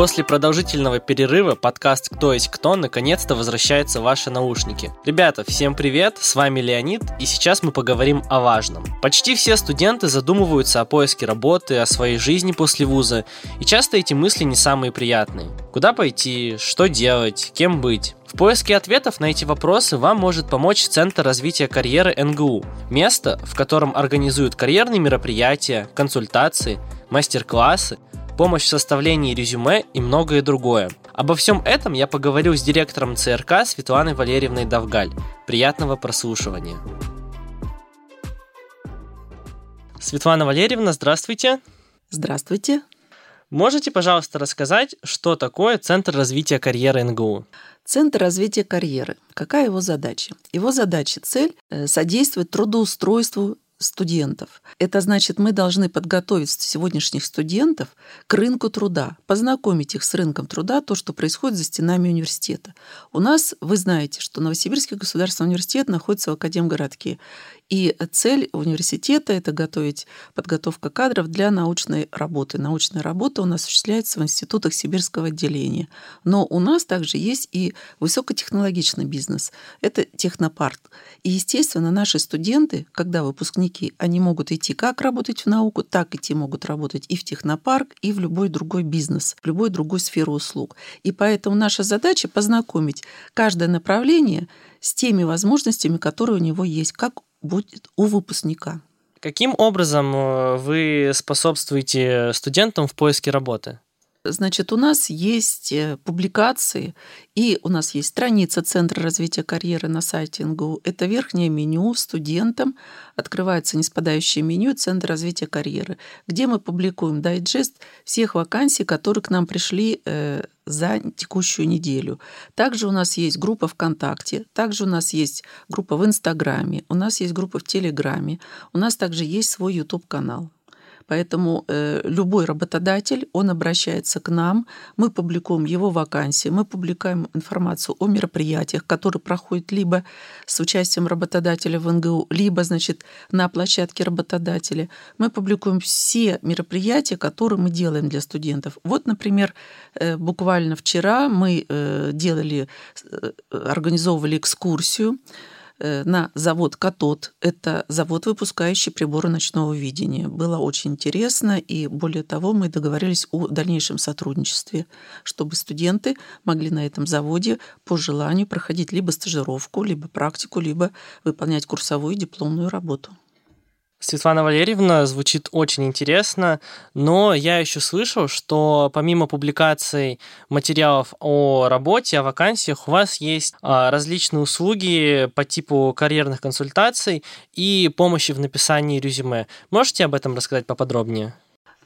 После продолжительного перерыва подкаст «Кто есть кто» наконец-то возвращается в ваши наушники. Ребята, всем привет, с вами Леонид, и сейчас мы поговорим о важном. Почти все студенты задумываются о поиске работы, о своей жизни после вуза, и часто эти мысли не самые приятные. Куда пойти, что делать, кем быть? В поиске ответов на эти вопросы вам может помочь Центр развития карьеры НГУ. Место, в котором организуют карьерные мероприятия, консультации, мастер-классы, помощь в составлении резюме и многое другое. Обо всем этом я поговорю с директором ЦРК Светланой Валерьевной Давгаль. Приятного прослушивания. Светлана Валерьевна, здравствуйте. Здравствуйте. Можете, пожалуйста, рассказать, что такое Центр развития карьеры НГУ? Центр развития карьеры. Какая его задача? Его задача, цель – содействовать трудоустройству студентов. Это значит, мы должны подготовить сегодняшних студентов к рынку труда, познакомить их с рынком труда, то, что происходит за стенами университета. У нас, вы знаете, что Новосибирский государственный университет находится в Академгородке. И цель университета – это готовить подготовка кадров для научной работы. Научная работа у нас осуществляется в институтах сибирского отделения. Но у нас также есть и высокотехнологичный бизнес. Это технопарк. И, естественно, наши студенты, когда выпускники, они могут идти как работать в науку, так идти могут работать и в технопарк, и в любой другой бизнес, в любой другой сферу услуг. И поэтому наша задача познакомить каждое направление с теми возможностями, которые у него есть, как будет у выпускника. Каким образом э, вы способствуете студентам в поиске работы? Значит, у нас есть э, публикации, и у нас есть страница Центра развития карьеры на сайте НГУ. Это верхнее меню студентам. Открывается неспадающее меню Центр развития карьеры, где мы публикуем дайджест всех вакансий, которые к нам пришли э, за текущую неделю. Также у нас есть группа ВКонтакте, также у нас есть группа в Инстаграме, у нас есть группа в Телеграме, у нас также есть свой YouTube-канал. Поэтому э, любой работодатель, он обращается к нам, мы публикуем его вакансии, мы публикуем информацию о мероприятиях, которые проходят либо с участием работодателя в НГУ, либо, значит, на площадке работодателя. Мы публикуем все мероприятия, которые мы делаем для студентов. Вот, например, э, буквально вчера мы э, делали, э, организовывали экскурсию на завод «Катод». Это завод, выпускающий приборы ночного видения. Было очень интересно, и более того, мы договорились о дальнейшем сотрудничестве, чтобы студенты могли на этом заводе по желанию проходить либо стажировку, либо практику, либо выполнять курсовую дипломную работу. Светлана Валерьевна звучит очень интересно, но я еще слышал, что помимо публикаций материалов о работе, о вакансиях, у вас есть а, различные услуги по типу карьерных консультаций и помощи в написании резюме. Можете об этом рассказать поподробнее?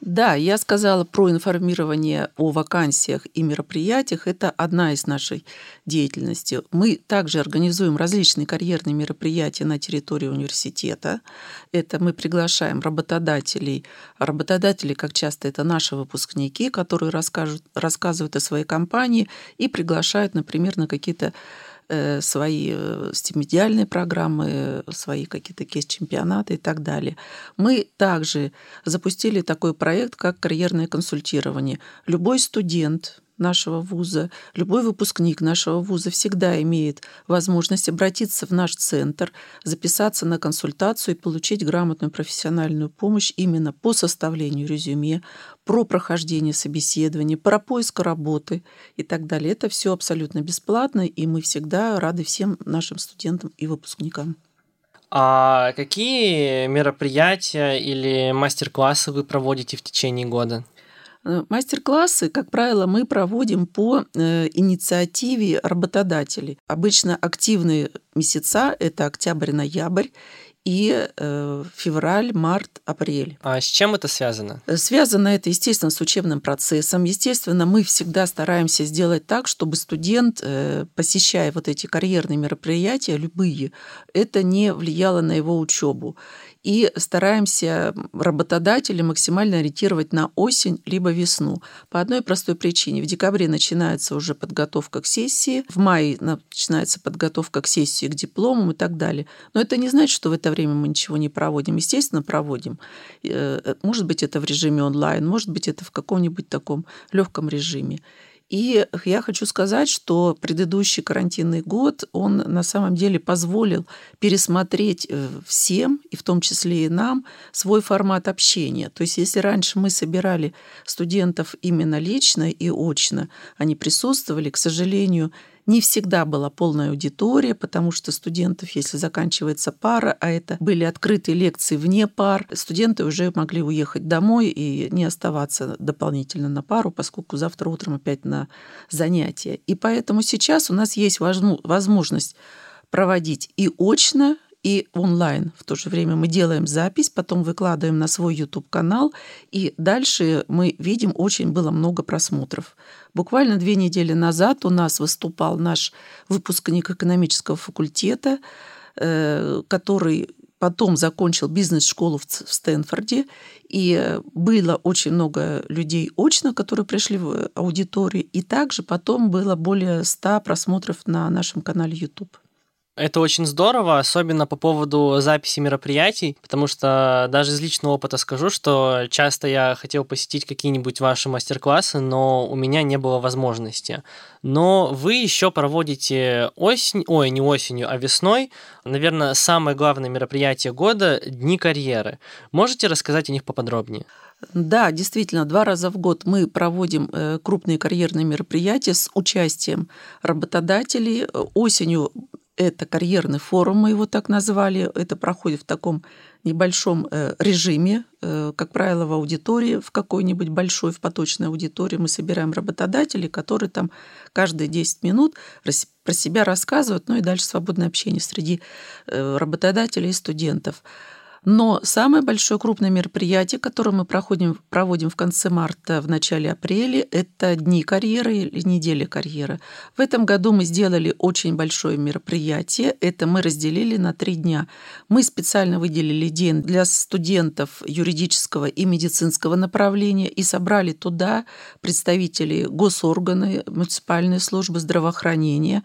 Да, я сказала про информирование о вакансиях и мероприятиях. Это одна из нашей деятельности. Мы также организуем различные карьерные мероприятия на территории университета. Это мы приглашаем работодателей. Работодатели, как часто, это наши выпускники, которые расскажут, рассказывают о своей компании и приглашают, например, на какие-то свои э, стипендиальные программы, свои какие-то кейс-чемпионаты и так далее. Мы также запустили такой проект, как карьерное консультирование. Любой студент, нашего вуза, любой выпускник нашего вуза всегда имеет возможность обратиться в наш центр, записаться на консультацию и получить грамотную профессиональную помощь именно по составлению резюме, про прохождение собеседования, про поиск работы и так далее. Это все абсолютно бесплатно, и мы всегда рады всем нашим студентам и выпускникам. А какие мероприятия или мастер-классы вы проводите в течение года? Э, мастер-классы, как правило, мы проводим по э, инициативе работодателей. Обычно активные месяца – это октябрь-ноябрь, и э, февраль, март, апрель. А с чем это связано? Связано это, естественно, с учебным процессом. Естественно, мы всегда стараемся сделать так, чтобы студент, посещая вот эти карьерные мероприятия, любые, это не влияло на его учебу. И стараемся работодателей максимально ориентировать на осень либо весну. По одной простой причине. В декабре начинается уже подготовка к сессии, в мае начинается подготовка к сессии, к дипломам и так далее. Но это не значит, что в это время мы ничего не проводим. Естественно, проводим. Э, может быть, это в режиме онлайн, может быть, это в каком-нибудь таком легком режиме. И я хочу сказать, что предыдущий карантинный год, он на самом деле позволил пересмотреть э, всем, и в том числе и нам, свой формат общения. То есть если раньше мы собирали студентов именно лично и очно, они присутствовали, к сожалению, не всегда была полная аудитория, потому что студентов, если заканчивается пара, а это были открытые лекции вне пар, студенты уже могли уехать домой и не оставаться дополнительно на пару, поскольку завтра утром опять на занятия. И поэтому сейчас у нас есть возможность проводить и очно, и онлайн. В то же время мы делаем запись, потом выкладываем на свой YouTube-канал, и дальше мы видим, очень было много просмотров. Буквально две недели назад у нас выступал наш выпускник экономического факультета, э, который потом закончил бизнес-школу в Стэнфорде, и было очень много людей очно, которые пришли в аудиторию, и также потом было более 100 просмотров на нашем канале YouTube. Это очень здорово, особенно по поводу записи мероприятий, потому что даже из личного опыта скажу, что часто я хотел посетить какие-нибудь ваши мастер-классы, но у меня не было возможности. Но вы еще проводите осень, ой, не осенью, а весной, наверное, самое главное мероприятие года – Дни карьеры. Можете рассказать о них поподробнее? Да, действительно, два раза в год мы проводим э, крупные карьерные мероприятия с участием работодателей. Осенью это карьерный форум, мы его так назвали. Это проходит в таком небольшом э, режиме, э, как правило, в аудитории, в какой-нибудь большой, в поточной аудитории. Мы собираем работодателей, которые там каждые 10 минут про себя рассказывают, ну и дальше свободное общение среди э, работодателей и студентов. Но самое большое крупное мероприятие, которое мы проходим, проводим в конце марта, в начале апреля, это Дни карьеры или Неделя карьеры. В этом году мы сделали очень большое мероприятие. Это мы разделили на три дня. Мы специально выделили день для студентов юридического и медицинского направления и собрали туда представителей госорганы, муниципальной службы здравоохранения,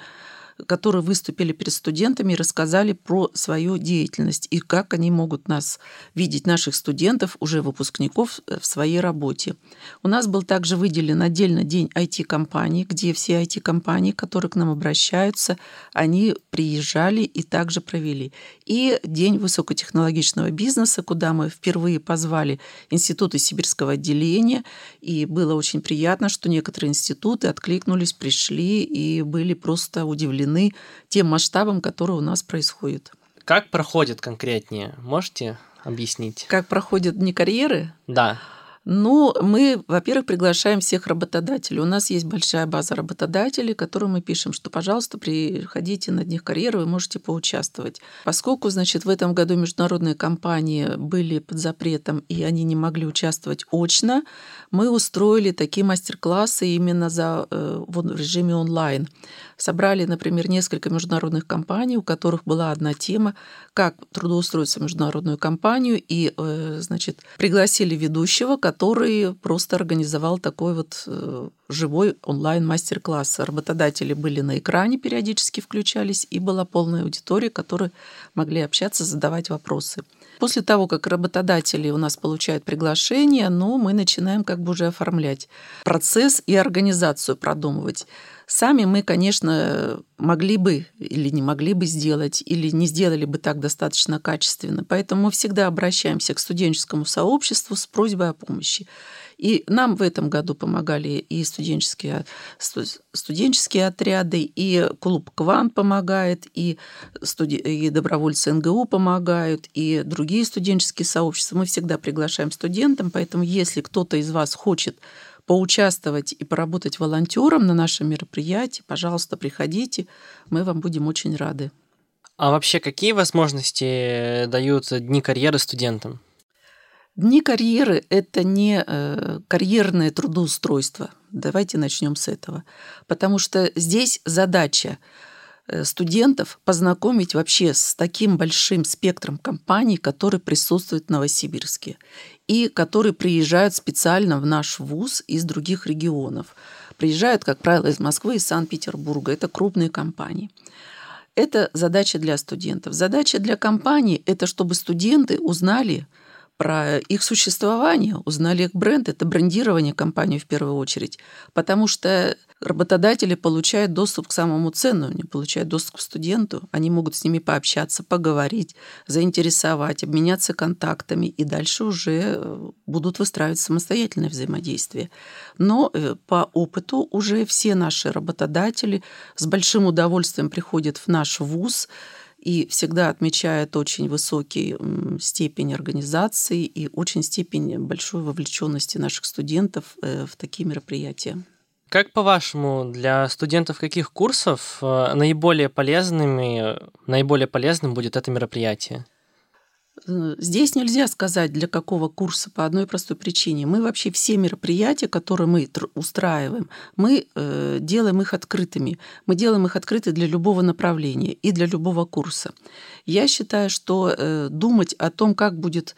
которые выступили перед студентами и рассказали про свою деятельность и как они могут нас видеть, наших студентов, уже выпускников, э, в своей работе. У нас был также выделен отдельно день IT-компаний, где все IT-компании, которые к нам обращаются, они приезжали и также провели. И день высокотехнологичного бизнеса, куда мы впервые позвали институты сибирского отделения, и было очень приятно, что некоторые институты откликнулись, пришли и были просто удивлены тем масштабом, который у нас происходит. Как проходит конкретнее? Можете объяснить? Как проходят дни карьеры? Да. Ну, мы, во-первых, приглашаем всех работодателей. У нас есть большая база работодателей, которым мы пишем, что, пожалуйста, приходите на днях карьеры, вы можете поучаствовать. Поскольку, значит, в этом году международные компании были под запретом, и они не могли участвовать очно, мы устроили такие мастер-классы именно за, э, в режиме онлайн. Собрали, например, несколько международных компаний, у которых была одна тема, как трудоустроиться в международную компанию, и, э, значит, пригласили ведущего, который просто организовал такой вот э, живой онлайн-мастер-класс. Работодатели были на экране, периодически включались, и была полная аудитория, которые могли общаться, задавать вопросы. После того, как работодатели у нас получают приглашение, ну, мы начинаем как бы уже оформлять процесс и организацию продумывать. Сами мы, конечно, могли бы или не могли бы сделать, или не сделали бы так достаточно качественно. Поэтому мы всегда обращаемся к студенческому сообществу с просьбой о помощи. И нам в этом году помогали и студенческие, студенческие отряды, и клуб «Кван» помогает, и, студи... и добровольцы НГУ помогают, и другие студенческие сообщества. Мы всегда приглашаем студентам, поэтому если кто-то из вас хочет поучаствовать и поработать волонтером на нашем мероприятии, пожалуйста, приходите, мы вам будем очень рады. А вообще какие возможности дают дни карьеры студентам? Дни карьеры – это не э, карьерное трудоустройство. Давайте начнем с этого. Потому что здесь задача э, студентов познакомить вообще с таким большим спектром компаний, которые присутствуют в Новосибирске и которые приезжают специально в наш вуз из других регионов. Приезжают, как правило, из Москвы, из Санкт-Петербурга. Это крупные компании. Это задача для студентов. Задача для компаний – это чтобы студенты узнали про их существование, узнали их бренд. Это брендирование компании в первую очередь. Потому что работодатели получают доступ к самому ценному, они получают доступ к студенту, они могут с ними пообщаться, поговорить, заинтересовать, обменяться контактами, и дальше уже э, будут выстраивать самостоятельное взаимодействие. Но э, по опыту уже все наши работодатели с большим удовольствием приходят в наш вуз, и всегда отмечают очень высокий степень организации и очень степень большой вовлеченности наших студентов э, в такие мероприятия. Как по-вашему, для студентов каких курсов э, наиболее полезными, наиболее полезным будет это мероприятие? Э, здесь нельзя сказать, для какого курса, по одной простой причине. Мы вообще все мероприятия, которые мы устраиваем, мы э, делаем их открытыми. Мы делаем их открыты для любого направления и для любого курса. Я считаю, что э, думать о том, как будет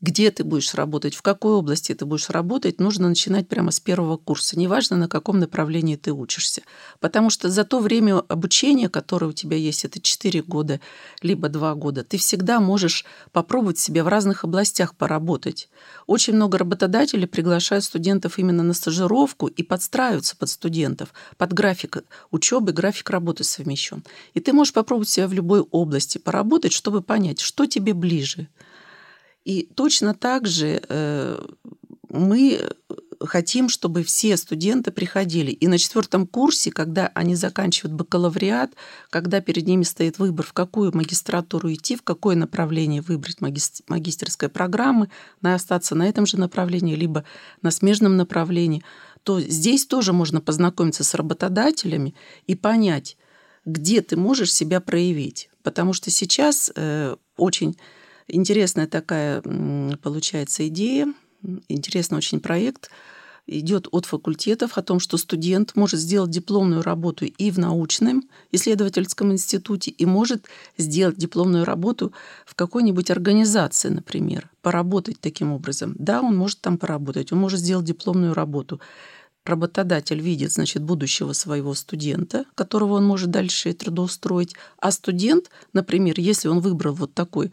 где ты будешь работать, в какой области ты будешь работать, нужно начинать прямо с первого курса. Неважно, на каком направлении ты учишься. Потому что за то время обучения, которое у тебя есть, это 4 года, либо 2 года, ты всегда можешь попробовать себя в разных областях поработать. Очень много работодателей приглашают студентов именно на стажировку и подстраиваются под студентов, под график учебы, график работы совмещен. И ты можешь попробовать себя в любой области поработать, чтобы понять, что тебе ближе – и точно так же э, мы хотим, чтобы все студенты приходили. И на четвертом курсе, когда они заканчивают бакалавриат, когда перед ними стоит выбор, в какую магистратуру идти, в какое направление выбрать магистерской программы, на остаться на этом же направлении, либо на смежном направлении, то здесь тоже можно познакомиться с работодателями и понять, где ты можешь себя проявить. Потому что сейчас э, очень Интересная такая получается идея, интересный очень проект идет от факультетов о том, что студент может сделать дипломную работу и в научном исследовательском институте, и может сделать дипломную работу в какой-нибудь организации, например, поработать таким образом. Да, он может там поработать, он может сделать дипломную работу. Работодатель видит, значит, будущего своего студента, которого он может дальше трудоустроить, а студент, например, если он выбрал вот такой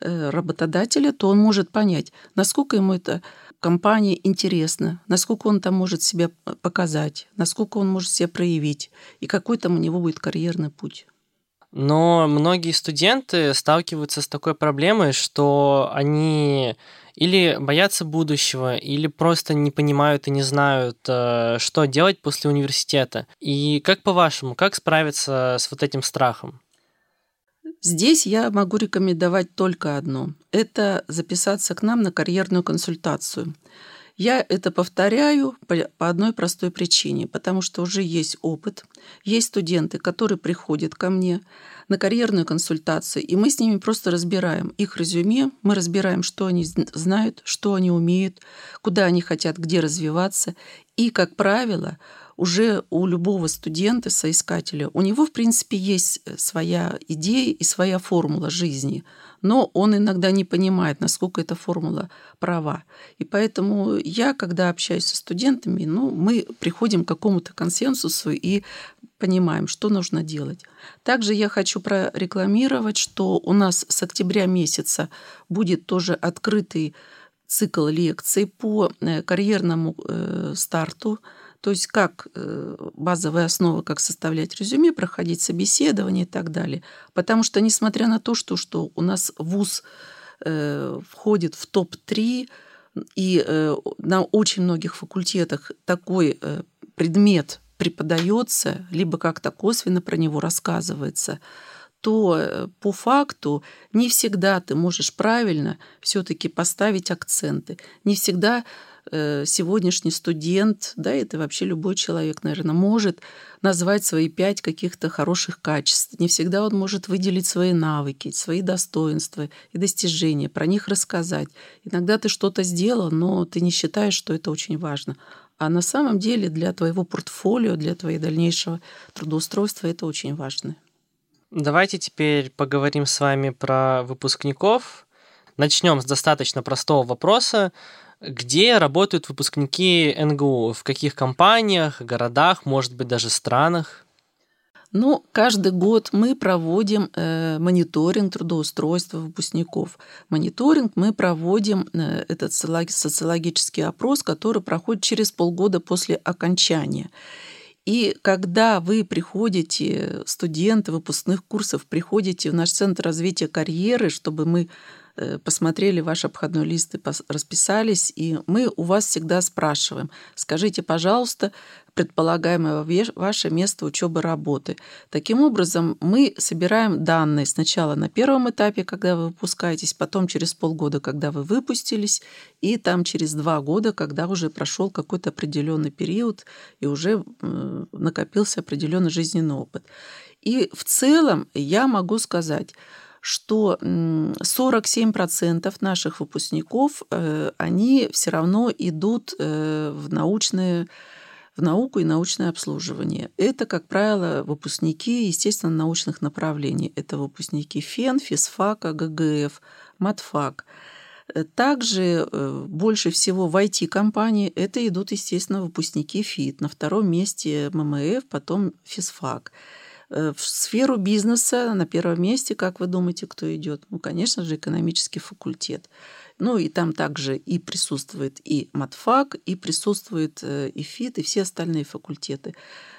работодателя, то он может понять, насколько ему эта компания интересна, насколько он там может себя показать, насколько он может себя проявить, и какой там у него будет карьерный путь. Но многие студенты сталкиваются с такой проблемой, что они или боятся будущего, или просто не понимают и не знают, э, что делать после университета. И как по-вашему, как справиться с вот этим страхом? Здесь я могу рекомендовать только одно. Это записаться к нам на карьерную консультацию. Я это повторяю по, одной простой причине, потому что уже есть опыт, есть студенты, которые приходят ко мне на карьерную консультацию, и мы с ними просто разбираем их резюме, мы разбираем, что они знают, что они умеют, куда они хотят, где развиваться. И, как правило, уже у любого студента, соискателя, у него, в принципе, есть э, своя идея и своя формула жизни, но он иногда не понимает, насколько эта формула права. И поэтому я, когда общаюсь со студентами, ну, мы приходим к какому-то консенсусу и понимаем, что нужно делать. Также я хочу прорекламировать, что у нас с октября месяца будет тоже открытый цикл лекций по э, карьерному э, старту то есть как э, базовая основа, как составлять резюме, проходить собеседование и так далее. Потому что, несмотря на то, что, что у нас ВУЗ э, входит в топ-3, и э, на очень многих факультетах такой предмет преподается, либо как-то косвенно про него рассказывается, то э, по факту не всегда ты можешь правильно все-таки поставить акценты. Не всегда Э, сегодняшний студент, да, это вообще любой человек, наверное, может назвать свои пять каких-то хороших качеств. Не всегда он может выделить свои навыки, свои достоинства и достижения, про них рассказать. Иногда ты что-то сделал, но ты не считаешь, что это очень важно. А на самом деле для твоего портфолио, для твоего дальнейшего трудоустройства это очень важно. Давайте теперь поговорим с вами про выпускников. Начнем с достаточно простого вопроса. Где работают выпускники НГУ? В каких компаниях, городах, может быть, даже странах? Ну, каждый год мы проводим э, мониторинг трудоустройства выпускников. Мониторинг мы проводим, э, этот социологический опрос, который проходит через полгода после окончания. И когда вы приходите, студенты выпускных курсов, приходите в наш Центр развития карьеры, чтобы мы Э, посмотрели ваш обходной лист и расписались, и мы у вас всегда спрашиваем, скажите, пожалуйста, предполагаемое ваше место учебы работы. Таким образом, мы собираем данные сначала на первом этапе, когда вы выпускаетесь, потом через полгода, когда вы выпустились, и там через два года, когда уже прошел какой-то определенный период и уже накопился определенный жизненный опыт. И в целом я могу сказать, что 47% наших выпускников, э, они все равно идут э, в научные в науку и научное обслуживание. Это, как правило, выпускники, естественно, научных направлений. Это выпускники ФЕН, ФИСФАКа, ГГФ, МАТФАК. Э, также больше всего в IT-компании это идут, естественно, выпускники ФИТ. На втором месте ММФ, потом ФИСФАК. Э, в сферу бизнеса на первом месте, как вы думаете, кто идет? Ну, конечно же, экономический факультет. Ну, и там также и присутствует и матфак, и присутствует э, и ФИТ, и все остальные факультеты.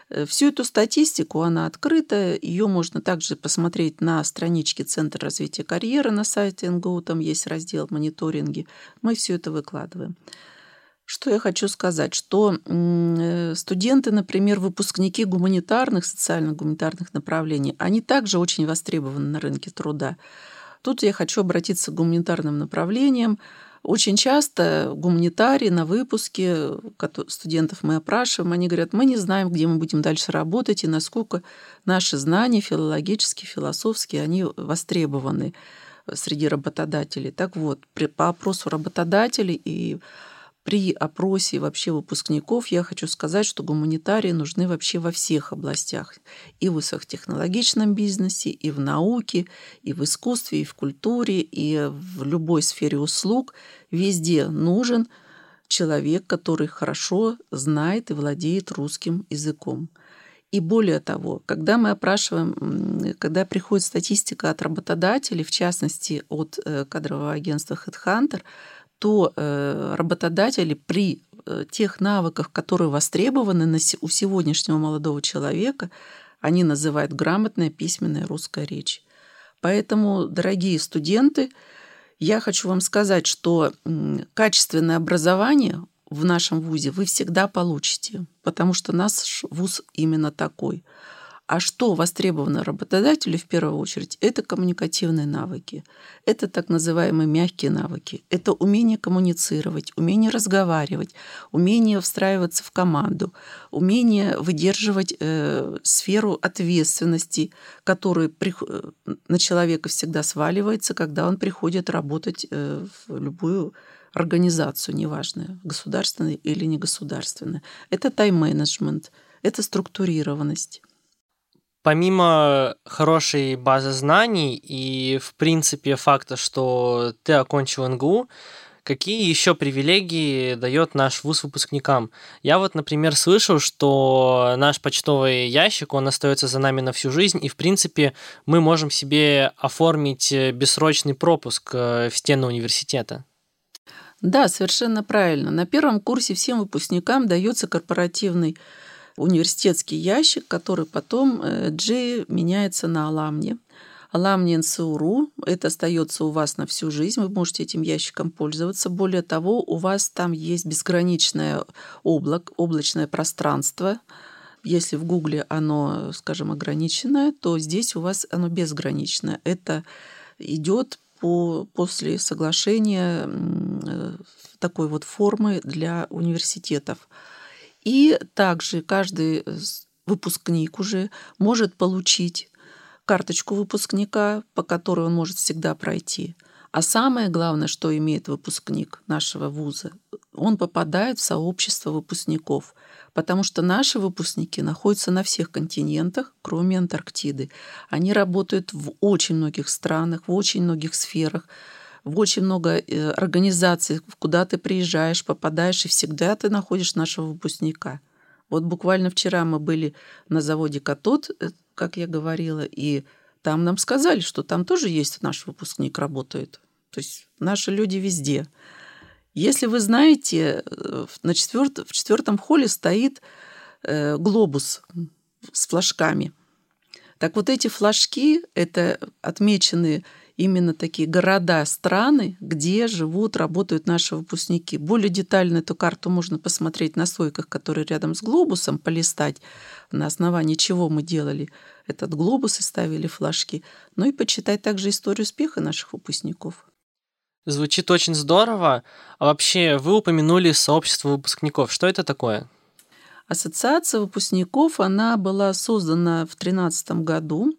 Э, всю эту статистику, она открыта, ее можно также посмотреть на страничке Центра развития карьеры на сайте НГУ, там есть раздел мониторинги. Мы все это выкладываем. Что я хочу сказать, что э, студенты, например, выпускники гуманитарных, социально-гуманитарных направлений, они также очень востребованы на рынке труда. Тут я хочу обратиться к гуманитарным направлениям. Очень часто гуманитарии на выпуске, студентов мы опрашиваем, они говорят, мы не знаем, где мы будем дальше работать и насколько наши знания филологические, философские, они востребованы среди работодателей. Так вот, по опросу работодателей и при опросе вообще выпускников я хочу сказать, что гуманитарии нужны вообще во всех областях. И в высокотехнологичном бизнесе, и в науке, и в искусстве, и в культуре, и в любой сфере услуг. Везде нужен человек, который хорошо знает и владеет русским языком. И более того, когда мы опрашиваем, когда приходит статистика от работодателей, в частности от э, кадрового агентства HeadHunter, то э, работодатели при э, тех навыках, которые востребованы у сегодняшнего молодого человека, они называют грамотная письменная русская речь. Поэтому, дорогие студенты, я хочу вам сказать, что качественное образование в нашем ВУЗе вы всегда получите, потому что наш ВУЗ именно такой – а что востребовано работодателю в первую очередь? Это коммуникативные навыки. Это так называемые мягкие навыки. Это умение коммуницировать, умение разговаривать, умение встраиваться в команду, умение выдерживать э, сферу ответственности, которая при, э, на человека всегда сваливается, когда он приходит работать э, в любую организацию, неважно, государственная или негосударственная. Это тайм-менеджмент, это структурированность помимо хорошей базы знаний и, в принципе, факта, что ты окончил НГУ, какие еще привилегии дает наш вуз выпускникам? Я вот, например, слышал, что наш почтовый ящик, он остается за нами на всю жизнь, и, в принципе, мы можем себе оформить бессрочный пропуск э, в стены университета. Да, совершенно правильно. На первом курсе всем выпускникам дается корпоративный университетский ящик, который потом G э, меняется на Аламне. Аламни НСУРУ, это остается у вас на всю жизнь, вы можете этим ящиком пользоваться. Более того, у вас там есть безграничное облак, облачное пространство. Если в Гугле оно, скажем, ограниченное, то здесь у вас оно безграничное. Это идет по, после соглашения э, такой вот формы для университетов. И также каждый выпускник уже может получить карточку выпускника, по которой он может всегда пройти. А самое главное, что имеет выпускник нашего вуза, он попадает в сообщество выпускников, потому что наши выпускники находятся на всех континентах, кроме Антарктиды. Они работают в очень многих странах, в очень многих сферах, в очень много э, организаций, куда ты приезжаешь, попадаешь, и всегда ты находишь нашего выпускника. Вот буквально вчера мы были на заводе «Катод», э, как я говорила, и там нам сказали, что там тоже есть наш выпускник работает. То есть наши люди везде. Если вы знаете, э, на четверт, в четвертом холле стоит глобус с флажками. Так вот эти флажки, это отмеченные именно такие города, страны, где живут, работают наши выпускники. Более детально эту карту можно посмотреть на стойках, которые рядом с глобусом, полистать, на основании чего мы делали этот глобус и ставили флажки. Ну и почитать также историю успеха наших выпускников. Звучит очень здорово. А вообще, вы упомянули сообщество выпускников. Что это такое? Ассоциация выпускников, она была создана в 2013 году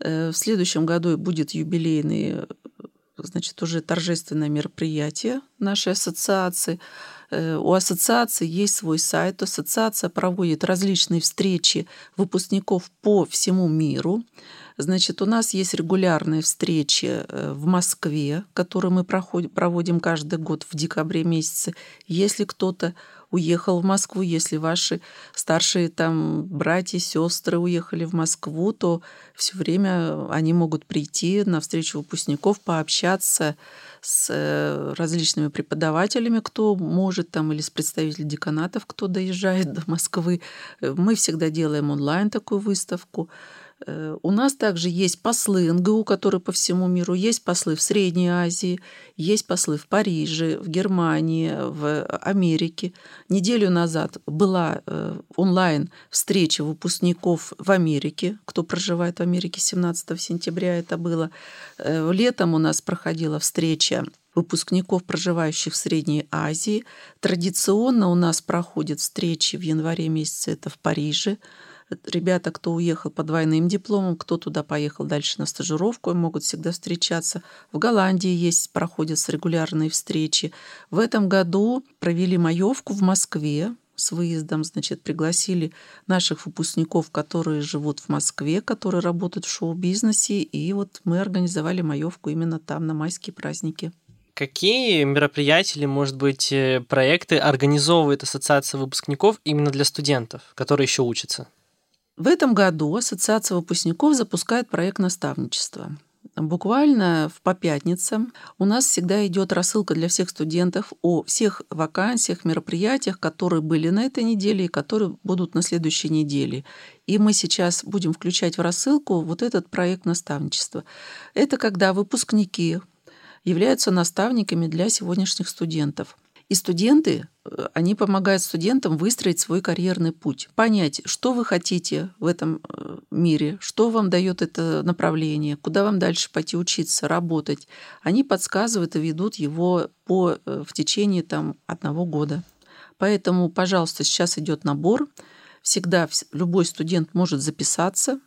в следующем году будет юбилейный, значит, уже торжественное мероприятие нашей ассоциации. Э, у ассоциации есть свой сайт. Ассоциация проводит различные встречи выпускников по всему миру. Значит, у нас есть регулярные встречи э, в Москве, которые мы проводим каждый год в декабре месяце. Если кто-то уехал в Москву, если ваши старшие там братья, сестры уехали в Москву, то все время они могут прийти на встречу выпускников, пообщаться с э, различными преподавателями, кто может там, или с представителями деканатов, кто доезжает до Москвы. Э, мы всегда делаем онлайн такую выставку. Э, у нас также есть послы НГУ, которые по всему миру, есть послы в Средней Азии, есть послы в Париже, в Германии, в Америке. Неделю назад была э, онлайн встреча выпускников в Америке, кто проживает в Америке, 17 сентября это было. Э, летом у нас проходила встреча выпускников, проживающих в Средней Азии. Традиционно у нас проходят встречи в январе месяце, это в Париже, ребята, кто уехал по двойным дипломам, кто туда поехал дальше на стажировку, могут всегда встречаться. В Голландии есть, проходят регулярные встречи. В этом году провели маевку в Москве с выездом, значит, пригласили наших выпускников, которые живут в Москве, которые работают в шоу-бизнесе, и вот мы организовали маевку именно там на майские праздники. Какие мероприятия или, может быть, э, проекты организовывает Ассоциация выпускников именно для студентов, которые еще учатся? В этом году Ассоциация выпускников запускает проект наставничества. Буквально по пятницам у нас всегда идет рассылка для всех студентов о всех вакансиях, мероприятиях, которые были на этой неделе и которые будут на следующей неделе. И мы сейчас будем включать в рассылку вот этот проект наставничества. Это когда выпускники являются наставниками для сегодняшних студентов – и студенты, э, они помогают студентам выстроить свой карьерный путь, понять, что вы хотите в этом э, мире, что вам дает это направление, куда вам дальше пойти учиться, работать. Они подсказывают и ведут его по, э, в течение там, одного года. Поэтому, пожалуйста, сейчас идет набор. Всегда любой студент может записаться,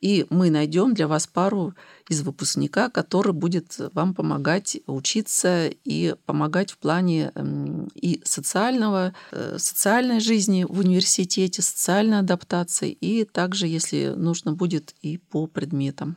и мы найдем для вас пару из выпускника, который будет вам помогать учиться и помогать в плане эм, и социального, э, социальной жизни в университете, социальной адаптации, и также, если нужно будет, и по предметам.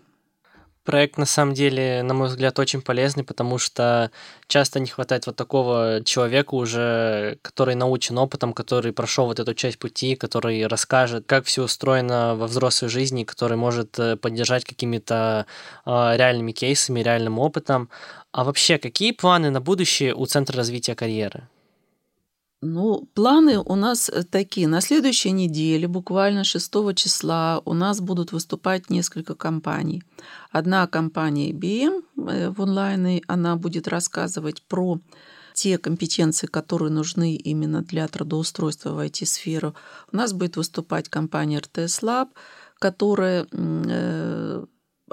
Проект на самом деле, на мой взгляд, очень полезный, потому что часто не хватает вот такого человека уже, который научен опытом, который прошел вот эту часть пути, который расскажет, как все устроено во взрослой жизни, который может э, поддержать какими-то э, реальными кейсами, реальным опытом. А вообще, какие планы на будущее у Центра развития карьеры? Ну, планы у нас э, такие. На следующей неделе, буквально 6 числа, у нас будут выступать несколько компаний. Одна компания IBM э, в онлайне, она будет рассказывать про те компетенции, которые нужны именно для трудоустройства в IT-сферу. У нас будет выступать компания RTS Lab, которая э,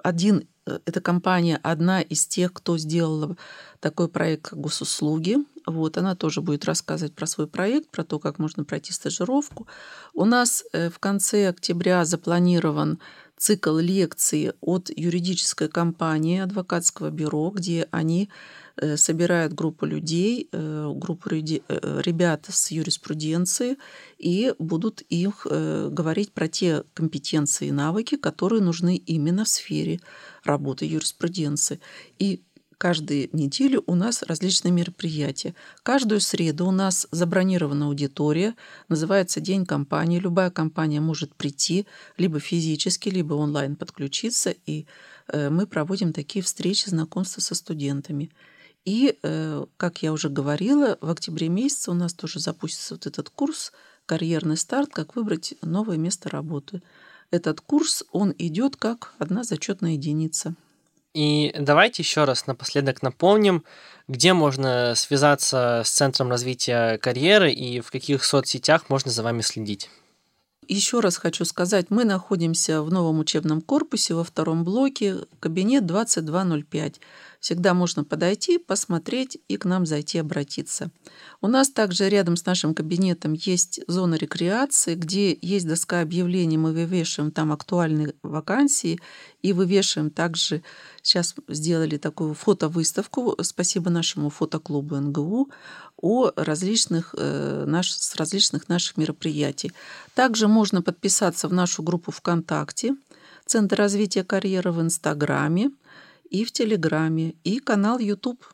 один эта компания одна из тех, кто сделала такой проект, как госуслуги. Вот, она тоже будет рассказывать про свой проект, про то, как можно пройти стажировку. У нас э, в конце октября запланирован цикл лекций от юридической компании адвокатского бюро, где они э, собирают группу людей, э, группу ребят с юриспруденции и будут их говорить про те компетенции и навыки, которые нужны именно в сфере работы юриспруденции. И каждую неделю у нас различные мероприятия. Каждую среду у нас забронирована аудитория, называется День компании. Любая компания может прийти либо физически, либо онлайн подключиться, и э, мы проводим такие встречи, знакомства со студентами. И, э, как я уже говорила, в октябре месяце у нас тоже запустится вот этот курс «Карьерный старт. Как выбрать новое место работы». Этот курс, он идет как одна зачетная единица. И давайте еще раз напоследок напомним, где можно связаться с Центром развития карьеры и в каких соцсетях можно за вами следить. Еще раз хочу сказать, мы находимся в новом учебном корпусе во втором блоке, кабинет 2205. Всегда можно подойти, посмотреть и к нам зайти обратиться. У нас также рядом с нашим кабинетом есть зона рекреации, где есть доска объявлений, мы вывешиваем там актуальные вакансии и вывешиваем также, сейчас сделали такую фотовыставку, спасибо нашему фотоклубу НГУ, о различных, э, наш, с различных наших мероприятий. Также можно подписаться в нашу группу ВКонтакте, Центр развития карьеры в Инстаграме, и в Телеграме, и канал YouTube.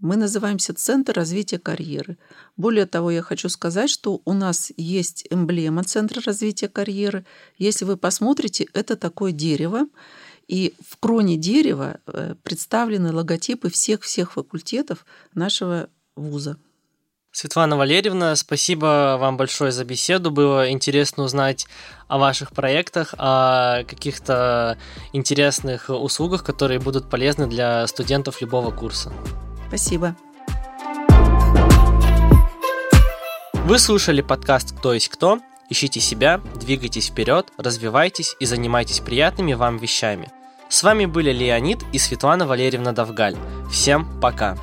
Мы называемся Центр развития карьеры. Более того, я хочу сказать, что у нас есть эмблема Центра развития карьеры. Если вы посмотрите, это такое дерево, и в кроне дерева э, представлены логотипы всех-всех факультетов нашего вуза. Светлана Валерьевна, спасибо вам большое за беседу. Было интересно узнать о ваших проектах, о каких-то интересных услугах, которые будут полезны для студентов любого курса. Спасибо. Вы слушали подкаст «Кто есть кто?». Ищите себя, двигайтесь вперед, развивайтесь и занимайтесь приятными вам вещами. С вами были Леонид и Светлана Валерьевна Давгаль. Всем пока!